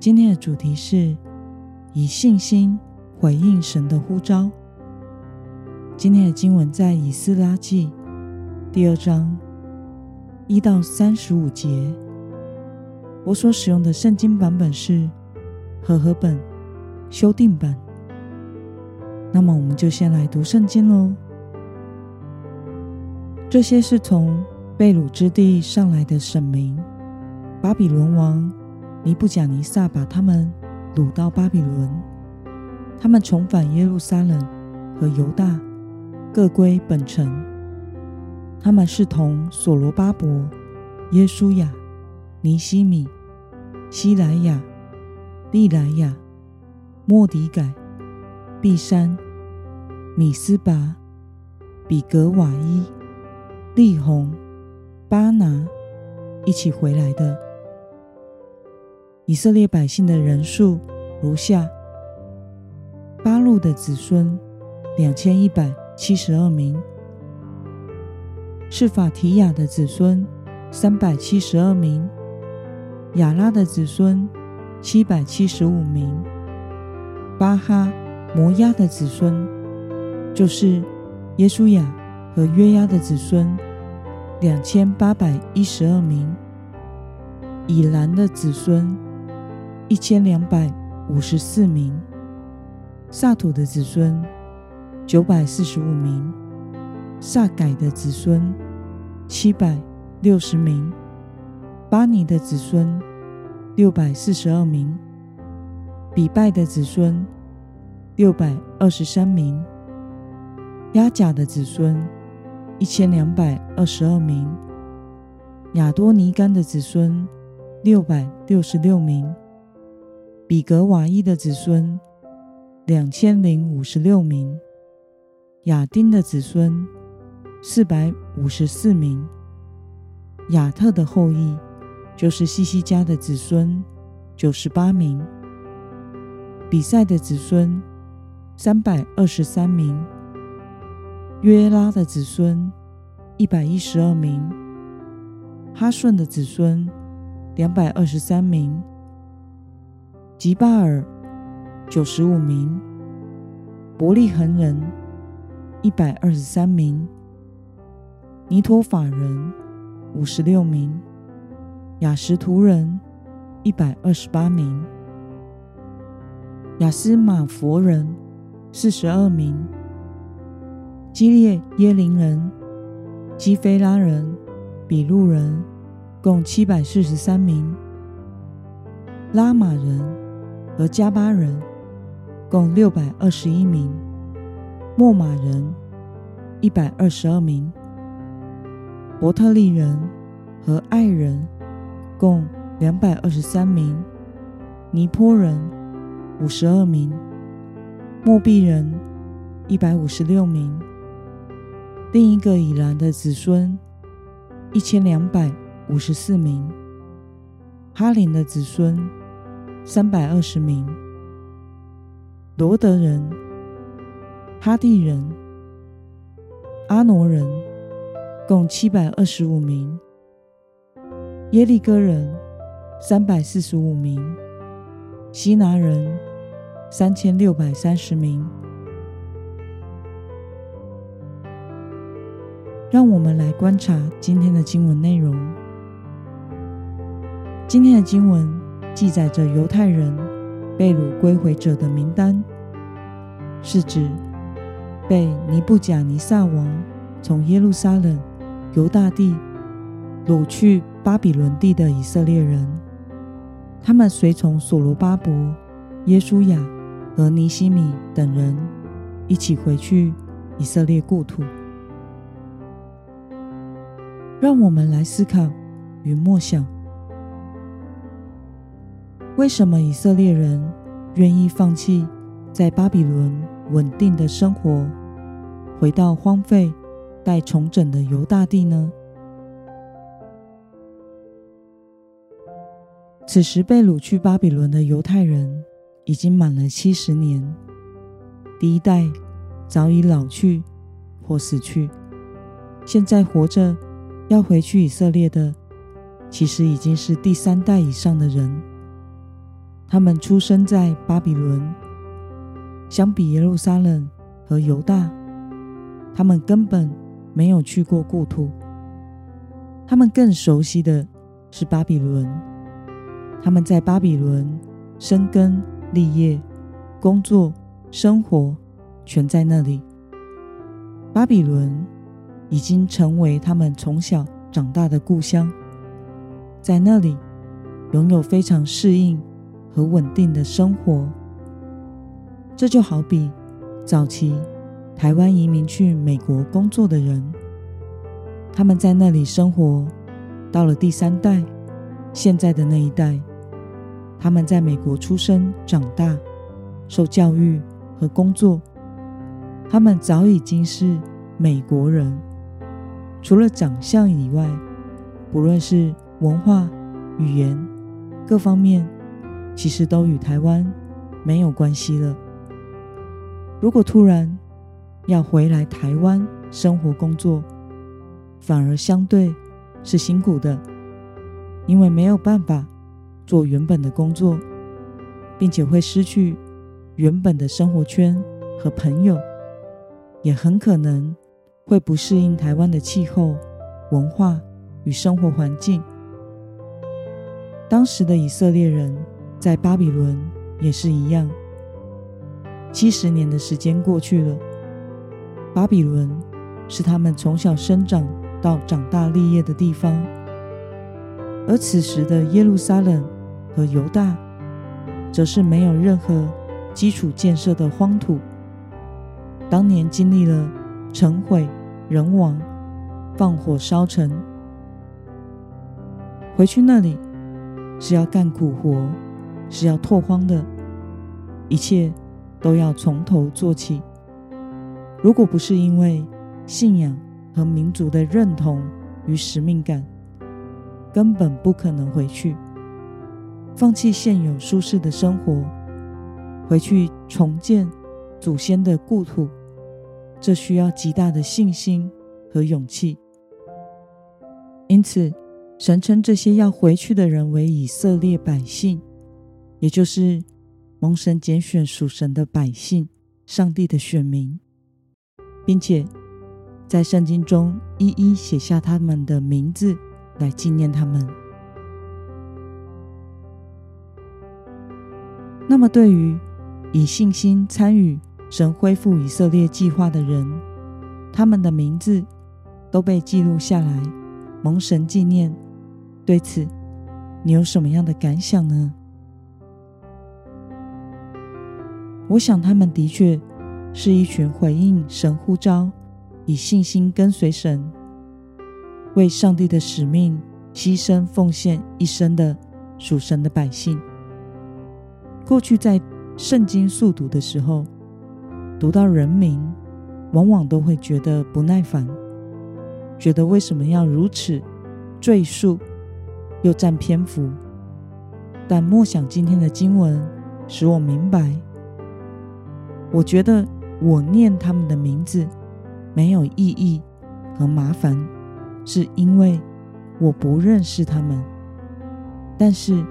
今天的主题是以信心回应神的呼召。今天的经文在以斯拉记第二章一到三十五节。我所使用的圣经版本是和合本修订版。那么，我们就先来读圣经喽。这些是从被掳之地上来的神民，巴比伦王尼布甲尼撒把他们掳到巴比伦，他们重返耶路撒冷和犹大，各归本城。他们是同所罗巴伯、耶稣亚、尼西米、希莱亚、利莱亚、莫迪改、毕山、米斯拔、比格瓦伊、利红。巴拿一起回来的以色列百姓的人数如下：巴路的子孙两千一百七十二名，是法提雅的子孙三百七十二名，亚拉的子孙七百七十五名，巴哈摩押的子孙就是耶稣亚和约押的子孙。两千八百一十二名，以兰的子孙一千两百五十四名，萨土的子孙九百四十五名，萨改的子孙七百六十名，巴尼的子孙六百四十二名，比拜的子孙六百二十三名，押甲的子孙。一千两百二十二名，亚多尼干的子孙六百六十六名，比格瓦伊的子孙两千零五十六名，亚丁的子孙四百五十四名，亚特的后裔就是西西家的子孙九十八名，比赛的子孙三百二十三名。约拉的子孙一百一十二名，哈顺的子孙两百二十三名，吉巴尔九十五名，伯利恒人一百二十三名，尼陀法人五十六名，雅什图人一百二十八名，雅斯玛弗人四十二名。基列耶琳人、基菲拉人、比路人共七百四十三名；拉玛人和加巴人共六百二十一名；莫玛人一百二十二名；伯特利人和爱人共两百二十三名；尼坡人五十二名；末壁人一百五十六名。另一个以兰的子孙一千两百五十四名，哈林的子孙三百二十名，罗德人、哈地人、阿挪人共七百二十五名，耶利哥人三百四十五名，希拿人三千六百三十名。让我们来观察今天的经文内容。今天的经文记载着犹太人被掳归回者的名单，是指被尼布甲尼撒王从耶路撒冷、犹大地掳去巴比伦地的以色列人。他们随从所罗巴伯、耶书亚和尼西米等人一起回去以色列故土。让我们来思考与默想：为什么以色列人愿意放弃在巴比伦稳定的生活，回到荒废待重整的犹大地呢？此时被掳去巴比伦的犹太人已经满了七十年，第一代早已老去或死去，现在活着要回去以色列的，其实已经是第三代以上的人。他们出生在巴比伦，相比耶路撒冷和犹大，他们根本没有去过故土，他们更熟悉的是巴比伦。他们在巴比伦生根立业、工作、生活，全在那里。巴比伦已经成为他们从小长大的故乡，在那里拥有非常适应和稳定的生活。这就好比早期台湾移民去美国工作的人，他们在那里生活，到了第三代，现在的那一代。他们在美国出生、长大、受教育和工作，他们早已经是美国人。除了长相以外，不论是文化、语言各方面，其实都与台湾没有关系了。如果突然要回来台湾生活工作，反而相对是辛苦的，因为没有办法。做原本的工作，并且会失去原本的生活圈和朋友，也很可能会不适应台湾的气候、文化与生活环境。当时的以色列人在巴比伦也是一样，七十年的时间过去了，巴比伦是他们从小生长到长大立业的地方，而此时的耶路撒冷。和犹大，则是没有任何基础建设的荒土。当年经历了城毁、人亡、放火烧城，回去那里是要干苦活，是要拓荒的，一切都要从头做起。如果不是因为信仰和民族的认同与使命感，根本不可能回去。放弃现有舒适的生活，回去重建祖先的故土，这需要极大的信心和勇气。因此，神称这些要回去的人为以色列百姓，也就是蒙神拣选属神的百姓，上帝的选民，并且在圣经中一一写下他们的名字，来纪念他们。那么，对于以信心参与神恢复以色列计划的人，他们的名字都被记录下来，蒙神纪念。对此，你有什么样的感想呢？我想，他们的确是一群回应神呼召、以信心跟随神、为上帝的使命牺牲奉献一生的属神的百姓。过去在圣经速读的时候，读到人名，往往都会觉得不耐烦，觉得为什么要如此赘述，又占篇幅。但默想今天的经文，使我明白，我觉得我念他们的名字没有意义和麻烦，是因为我不认识他们，但是。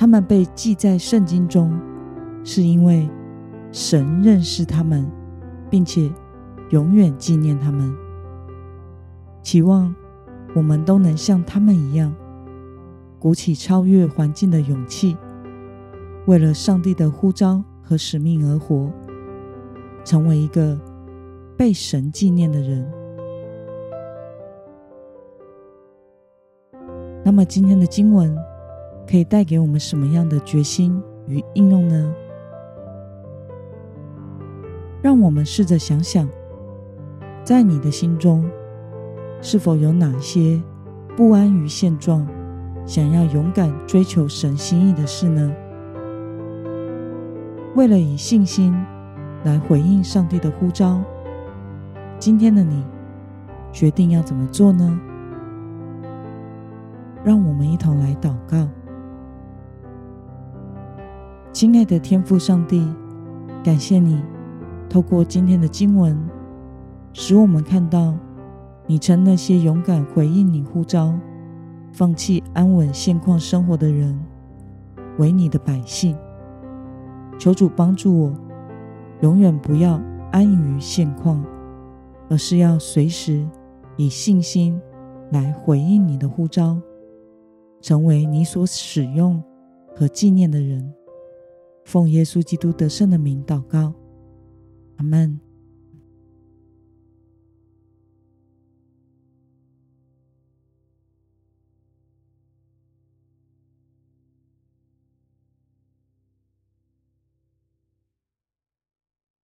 他们被记在圣经中，是因为神认识他们，并且永远纪念他们。期望我们都能像他们一样，鼓起超越环境的勇气，为了上帝的呼召和使命而活，成为一个被神纪念的人。那么今天的经文。可以带给我们什么样的决心与应用呢？让我们试着想想，在你的心中，是否有哪些不安于现状，想要勇敢追求神心意的事呢？为了以信心来回应上帝的呼召，今天的你决定要怎么做呢？让我们一同来祷告。亲爱的天父上帝，感谢你透过今天的经文，使我们看到你称那些勇敢回应你呼召、放弃安稳现况生活的人为你的百姓。求主帮助我，永远不要安于现况，而是要随时以信心来回应你的呼召。成为你所使用和纪念的人，奉耶稣基督得胜的名祷告，阿门。